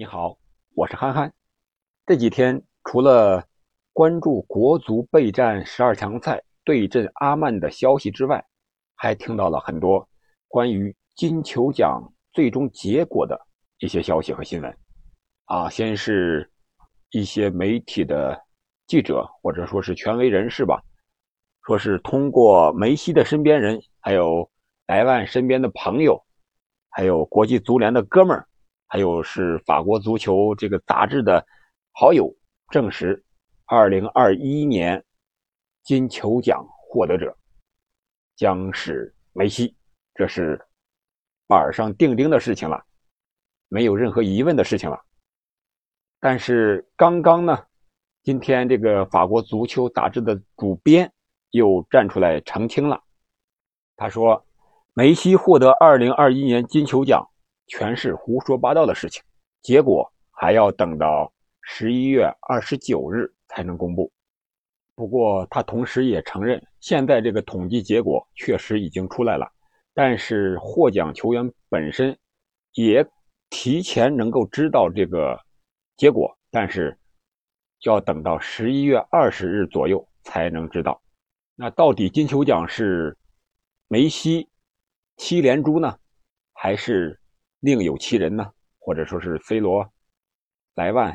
你好，我是憨憨。这几天除了关注国足备战十二强赛对阵阿曼的消息之外，还听到了很多关于金球奖最终结果的一些消息和新闻。啊，先是一些媒体的记者或者说是权威人士吧，说是通过梅西的身边人，还有莱万身边的朋友，还有国际足联的哥们儿。还有是法国足球这个杂志的好友证实，二零二一年金球奖获得者将是梅西，这是板上钉钉的事情了，没有任何疑问的事情了。但是刚刚呢，今天这个法国足球杂志的主编又站出来澄清了，他说，梅西获得二零二一年金球奖。全是胡说八道的事情，结果还要等到十一月二十九日才能公布。不过他同时也承认，现在这个统计结果确实已经出来了，但是获奖球员本身也提前能够知道这个结果，但是要等到十一月二十日左右才能知道。那到底金球奖是梅西七连珠呢，还是？另有其人呢，或者说是 C 罗、莱万、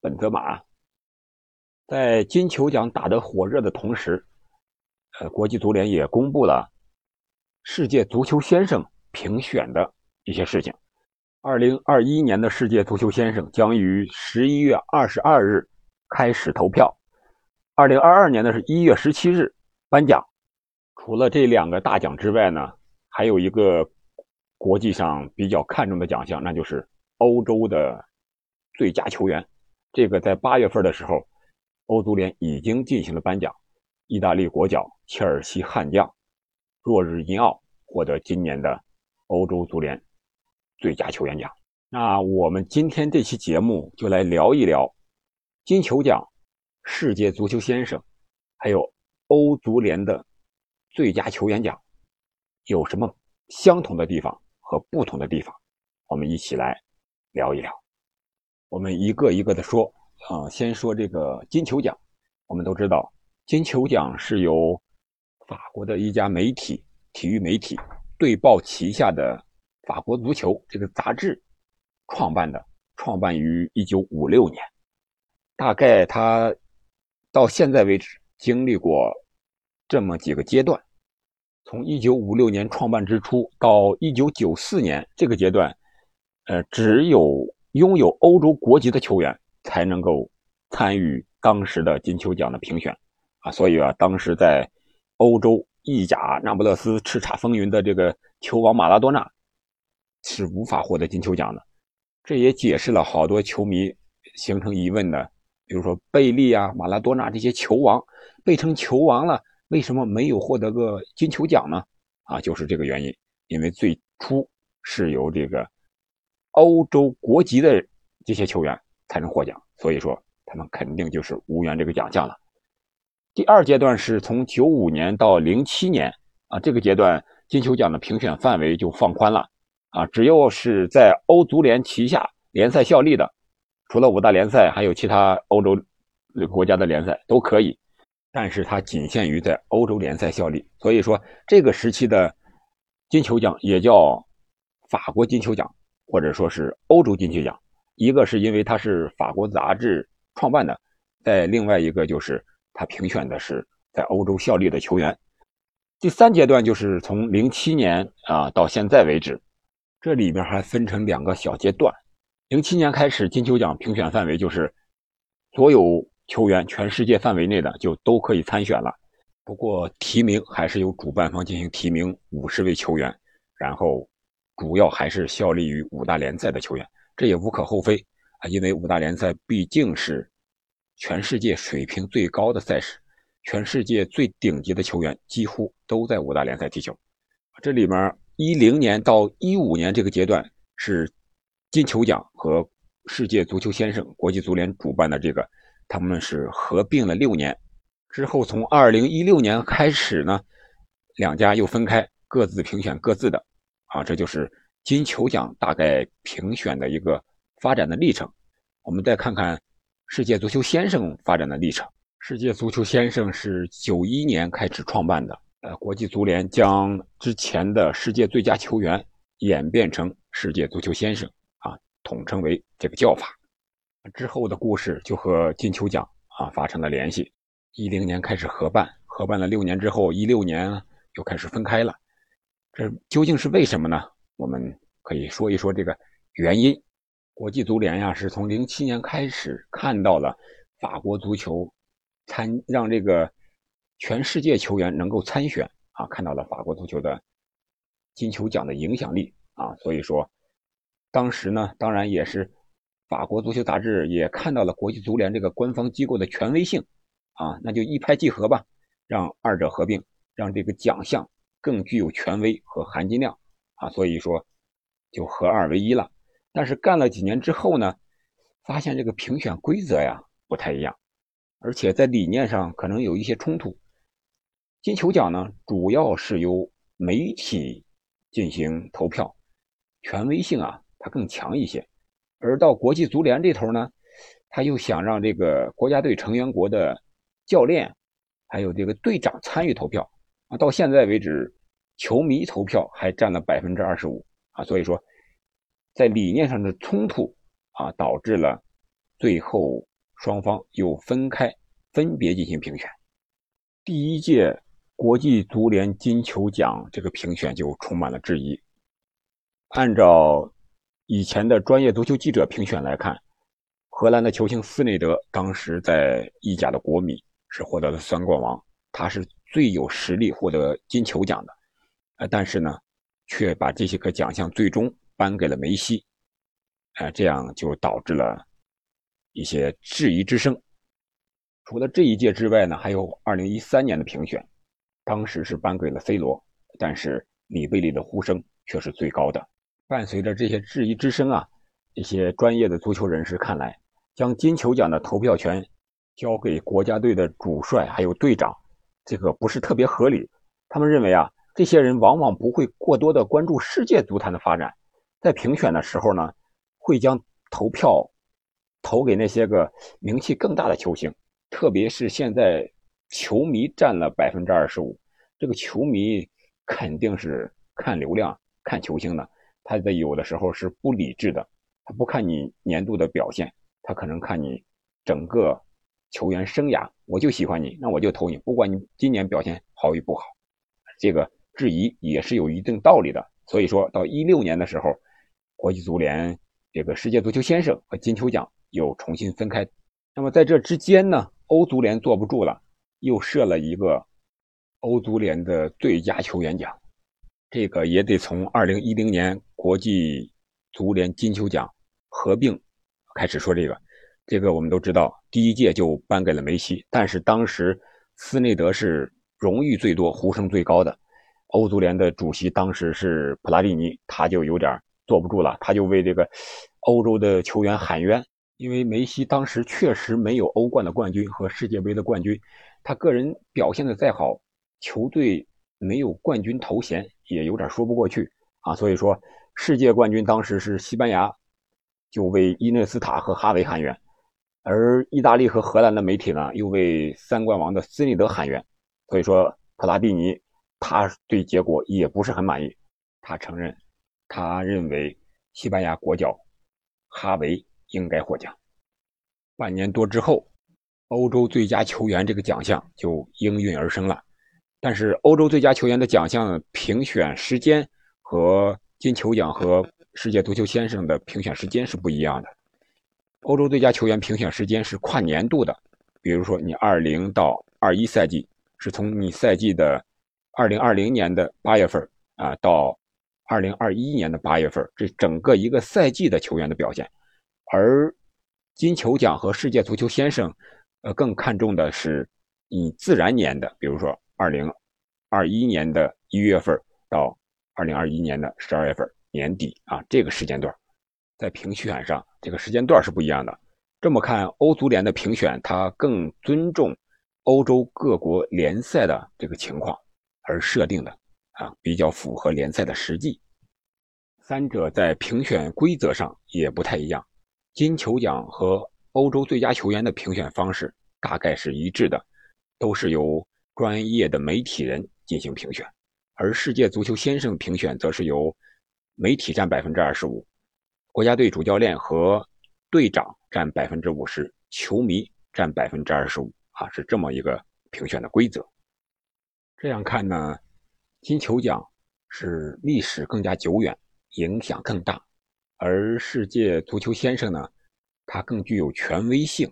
本泽马，在金球奖打得火热的同时，呃，国际足联也公布了世界足球先生评选的一些事情。二零二一年的世界足球先生将于十一月二十二日开始投票，二零二二年的是一月十七日颁奖。除了这两个大奖之外呢，还有一个。国际上比较看重的奖项，那就是欧洲的最佳球员。这个在八月份的时候，欧足联已经进行了颁奖。意大利国脚切尔西悍将若日因奥获得今年的欧洲足联最佳球员奖。那我们今天这期节目就来聊一聊金球奖、世界足球先生，还有欧足联的最佳球员奖有什么相同的地方？和不同的地方，我们一起来聊一聊。我们一个一个的说啊，先说这个金球奖。我们都知道，金球奖是由法国的一家媒体体育媒体对报旗下的法国足球这个杂志创办的，创办于一九五六年。大概它到现在为止经历过这么几个阶段。从一九五六年创办之初到一九九四年这个阶段，呃，只有拥有欧洲国籍的球员才能够参与当时的金球奖的评选，啊，所以啊，当时在欧洲意甲那不勒斯叱咤风云的这个球王马拉多纳是无法获得金球奖的，这也解释了好多球迷形成疑问的，比如说贝利啊、马拉多纳这些球王被称球王了。为什么没有获得个金球奖呢？啊，就是这个原因，因为最初是由这个欧洲国籍的这些球员才能获奖，所以说他们肯定就是无缘这个奖项了。第二阶段是从九五年到零七年啊，这个阶段金球奖的评选范围就放宽了啊，只要是在欧足联旗下联赛效力的，除了五大联赛，还有其他欧洲国家的联赛都可以。但是它仅限于在欧洲联赛效力，所以说这个时期的金球奖也叫法国金球奖，或者说是欧洲金球奖。一个是因为它是法国杂志创办的，在另外一个就是它评选的是在欧洲效力的球员。第三阶段就是从零七年啊到现在为止，这里边还分成两个小阶段。零七年开始，金球奖评选范围就是所有。球员全世界范围内的就都可以参选了，不过提名还是由主办方进行提名五十位球员，然后主要还是效力于五大联赛的球员，这也无可厚非啊，因为五大联赛毕竟是全世界水平最高的赛事，全世界最顶级的球员几乎都在五大联赛踢球。这里面一零年到一五年这个阶段是金球奖和世界足球先生国际足联主办的这个。他们是合并了六年，之后从二零一六年开始呢，两家又分开，各自评选各自的，啊，这就是金球奖大概评选的一个发展的历程。我们再看看世界足球先生发展的历程。世界足球先生是九一年开始创办的，呃，国际足联将之前的世界最佳球员演变成世界足球先生啊，统称为这个叫法。之后的故事就和金球奖啊发生了联系。一零年开始合办，合办了六年之后，一六年又开始分开了。这究竟是为什么呢？我们可以说一说这个原因。国际足联呀，是从零七年开始看到了法国足球参让这个全世界球员能够参选啊，看到了法国足球的金球奖的影响力啊，所以说当时呢，当然也是法国足球杂志也看到了国际足联这个官方机构的权威性。啊，那就一拍即合吧，让二者合并，让这个奖项更具有权威和含金量啊，所以说就合二为一了。但是干了几年之后呢，发现这个评选规则呀不太一样，而且在理念上可能有一些冲突。金球奖呢，主要是由媒体进行投票，权威性啊它更强一些，而到国际足联这头呢，他又想让这个国家队成员国的教练，还有这个队长参与投票啊，到现在为止，球迷投票还占了百分之二十五啊，所以说，在理念上的冲突啊，导致了最后双方又分开，分别进行评选。第一届国际足联金球奖这个评选就充满了质疑。按照以前的专业足球记者评选来看，荷兰的球星斯内德当时在意甲的国米。是获得了三冠王，他是最有实力获得金球奖的，呃，但是呢，却把这些个奖项最终颁给了梅西，呃，这样就导致了一些质疑之声。除了这一届之外呢，还有2013年的评选，当时是颁给了 C 罗，但是里贝利的呼声却是最高的。伴随着这些质疑之声啊，一些专业的足球人士看来，将金球奖的投票权。交给国家队的主帅还有队长，这个不是特别合理。他们认为啊，这些人往往不会过多的关注世界足坛的发展，在评选的时候呢，会将投票投给那些个名气更大的球星。特别是现在球迷占了百分之二十五，这个球迷肯定是看流量、看球星的。他在有的时候是不理智的，他不看你年度的表现，他可能看你整个。球员生涯，我就喜欢你，那我就投你，不管你今年表现好与不好，这个质疑也是有一定道理的。所以说到一六年的时候，国际足联这个世界足球先生和金球奖又重新分开。那么在这之间呢，欧足联坐不住了，又设了一个欧足联的最佳球员奖，这个也得从二零一零年国际足联金球奖合并开始说这个。这个我们都知道，第一届就颁给了梅西，但是当时斯内德是荣誉最多、呼声最高的。欧足联的主席当时是普拉蒂尼，他就有点坐不住了，他就为这个欧洲的球员喊冤，因为梅西当时确实没有欧冠的冠军和世界杯的冠军，他个人表现的再好，球队没有冠军头衔也有点说不过去啊。所以说，世界冠军当时是西班牙，就为伊涅斯塔和哈维喊冤。而意大利和荷兰的媒体呢，又为三冠王的斯内德喊冤，所以说普拉蒂尼他对结果也不是很满意，他承认，他认为西班牙国脚哈维应该获奖。半年多之后，欧洲最佳球员这个奖项就应运而生了，但是欧洲最佳球员的奖项评选时间和金球奖和世界足球先生的评选时间是不一样的。欧洲最佳球员评选时间是跨年度的，比如说你二零到二一赛季是从你赛季的二零二零年的八月份啊到二零二一年的八月份，这整个一个赛季的球员的表现。而金球奖和世界足球先生，呃，更看重的是你自然年的，比如说二零二一年的一月份到二零二一年的十二月份年底啊这个时间段。在评选上，这个时间段是不一样的。这么看，欧足联的评选，它更尊重欧洲各国联赛的这个情况而设定的，啊，比较符合联赛的实际。三者在评选规则上也不太一样。金球奖和欧洲最佳球员的评选方式大概是一致的，都是由专业的媒体人进行评选，而世界足球先生评选则是由媒体占百分之二十五，国家队主教练和队长占百分之五十，球迷占百分之二十五啊，是这么一个评选的规则。这样看呢，金球奖是历史更加久远，影响更大，而世界足球先生呢，它更具有权威性，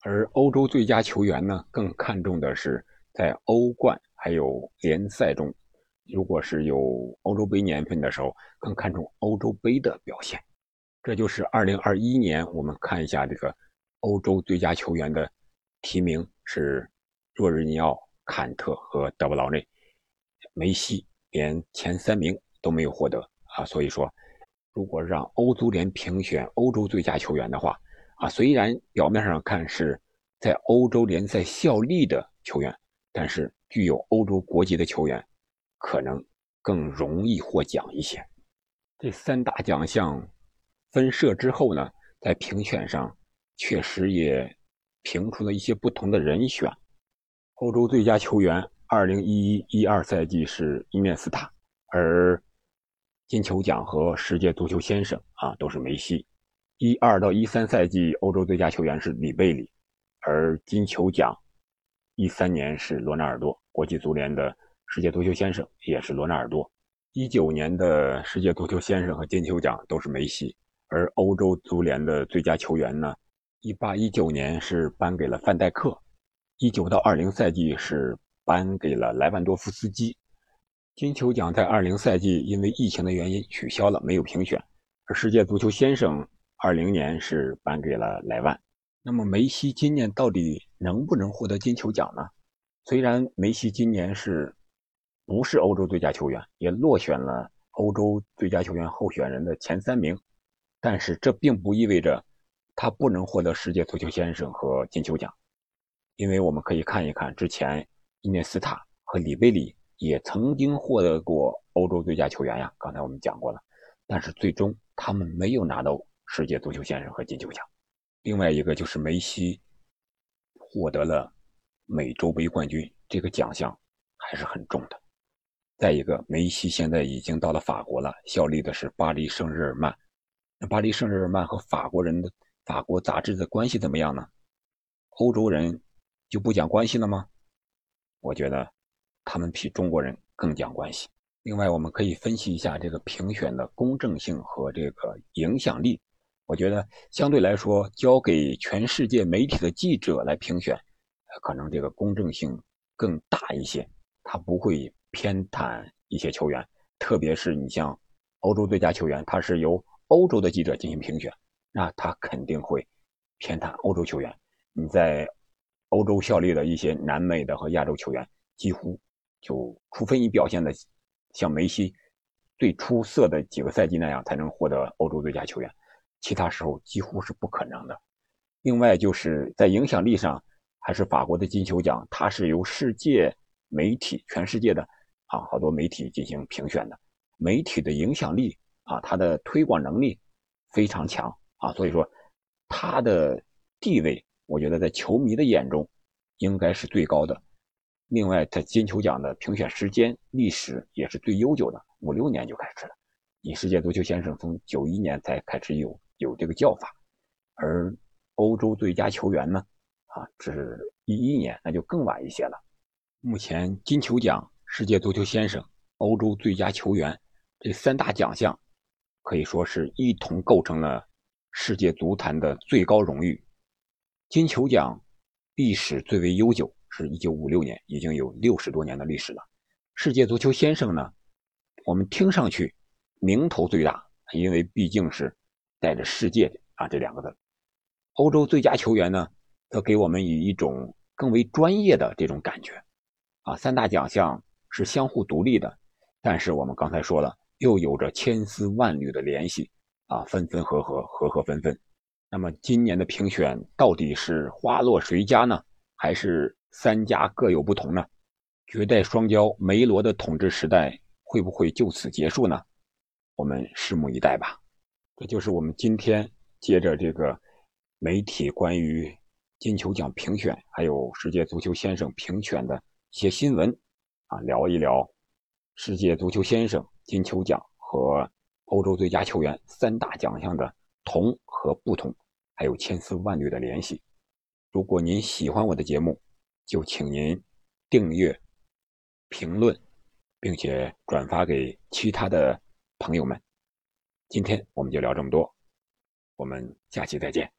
而欧洲最佳球员呢，更看重的是在欧冠还有联赛中，如果是有欧洲杯年份的时候，更看重欧洲杯的表现。这就是2021年，我们看一下这个欧洲最佳球员的提名是若日尼奥。坎特和德布劳内、梅西连前三名都没有获得啊，所以说，如果让欧足联评选欧洲最佳球员的话啊，虽然表面上看是在欧洲联赛效力的球员，但是具有欧洲国籍的球员可能更容易获奖一些。这三大奖项分设之后呢，在评选上确实也评出了一些不同的人选。欧洲最佳球员，二零一一一二赛季是伊涅斯塔，而金球奖和世界足球先生啊都是梅西。一二到一三赛季，欧洲最佳球员是里贝里，而金球奖一三年是罗纳尔多，国际足联的世界足球先生也是罗纳尔多。一九年的世界足球先生和金球奖都是梅西，而欧洲足联的最佳球员呢，一八一九年是颁给了范戴克。一九到二零赛季是颁给了莱万多夫斯基，金球奖在二零赛季因为疫情的原因取消了，没有评选。而世界足球先生二零年是颁给了莱万。那么梅西今年到底能不能获得金球奖呢？虽然梅西今年是不是欧洲最佳球员，也落选了欧洲最佳球员候选人的前三名，但是这并不意味着他不能获得世界足球先生和金球奖。因为我们可以看一看，之前伊涅斯塔和里贝里也曾经获得过欧洲最佳球员呀。刚才我们讲过了，但是最终他们没有拿到世界足球先生和金球奖。另外一个就是梅西获得了美洲杯冠军，这个奖项还是很重的。再一个，梅西现在已经到了法国了，效力的是巴黎圣日耳曼。那巴黎圣日耳曼和法国人的法国杂志的关系怎么样呢？欧洲人。就不讲关系了吗？我觉得他们比中国人更讲关系。另外，我们可以分析一下这个评选的公正性和这个影响力。我觉得相对来说，交给全世界媒体的记者来评选，可能这个公正性更大一些。他不会偏袒一些球员，特别是你像欧洲最佳球员，他是由欧洲的记者进行评选，那他肯定会偏袒欧洲球员。你在。欧洲效力的一些南美的和亚洲球员，几乎就除非你表现的像梅西最出色的几个赛季那样，才能获得欧洲最佳球员，其他时候几乎是不可能的。另外就是在影响力上，还是法国的金球奖，它是由世界媒体、全世界的啊好多媒体进行评选的，媒体的影响力啊，它的推广能力非常强啊，所以说它的地位。我觉得在球迷的眼中，应该是最高的。另外，在金球奖的评选时间历史也是最悠久的，五六年就开始了。你世界足球先生从九一年才开始有有这个叫法，而欧洲最佳球员呢，啊，是一一年，那就更晚一些了。目前金球奖、世界足球先生、欧洲最佳球员这三大奖项，可以说是一同构成了世界足坛的最高荣誉。金球奖历史最为悠久，是一九五六年，已经有六十多年的历史了。世界足球先生呢，我们听上去名头最大，因为毕竟是带着“世界”啊这两个字。欧洲最佳球员呢，则给我们以一种更为专业的这种感觉。啊，三大奖项是相互独立的，但是我们刚才说了，又有着千丝万缕的联系啊，分分合合，合合分分。那么今年的评选到底是花落谁家呢？还是三家各有不同呢？绝代双骄梅罗的统治时代会不会就此结束呢？我们拭目以待吧。这就是我们今天接着这个媒体关于金球奖评选，还有世界足球先生评选的一些新闻，啊，聊一聊世界足球先生、金球奖和欧洲最佳球员三大奖项的同和不同，还有千丝万缕的联系。如果您喜欢我的节目，就请您订阅、评论，并且转发给其他的朋友们。今天我们就聊这么多，我们下期再见。